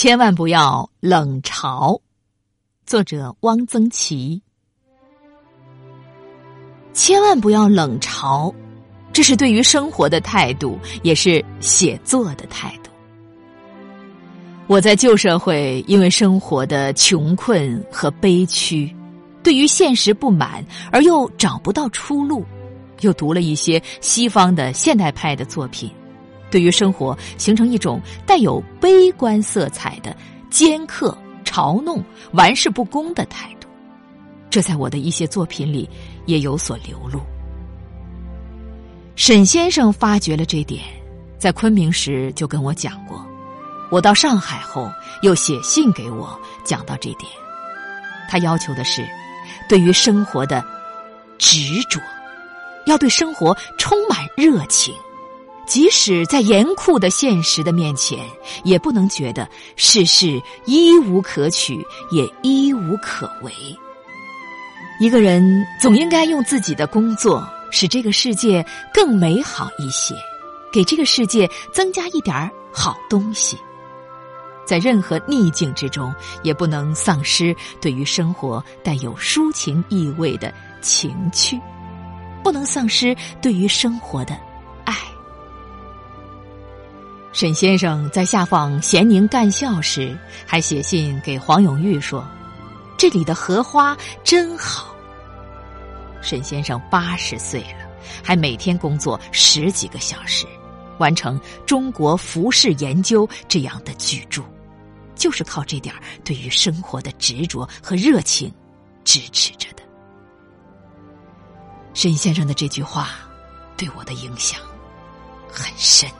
千万不要冷嘲。作者汪曾祺。千万不要冷嘲，这是对于生活的态度，也是写作的态度。我在旧社会，因为生活的穷困和悲屈，对于现实不满，而又找不到出路，又读了一些西方的现代派的作品。对于生活形成一种带有悲观色彩的尖刻、嘲弄、玩世不恭的态度，这在我的一些作品里也有所流露。沈先生发觉了这点，在昆明时就跟我讲过，我到上海后又写信给我讲到这点。他要求的是，对于生活的执着，要对生活充满热情。即使在严酷的现实的面前，也不能觉得世事一无可取，也一无可为。一个人总应该用自己的工作，使这个世界更美好一些，给这个世界增加一点好东西。在任何逆境之中，也不能丧失对于生活带有抒情意味的情趣，不能丧失对于生活的。沈先生在下放咸宁干校时，还写信给黄永玉说：“这里的荷花真好。”沈先生八十岁了，还每天工作十几个小时，完成《中国服饰研究》这样的巨著，就是靠这点对于生活的执着和热情支持着的。沈先生的这句话，对我的影响很深。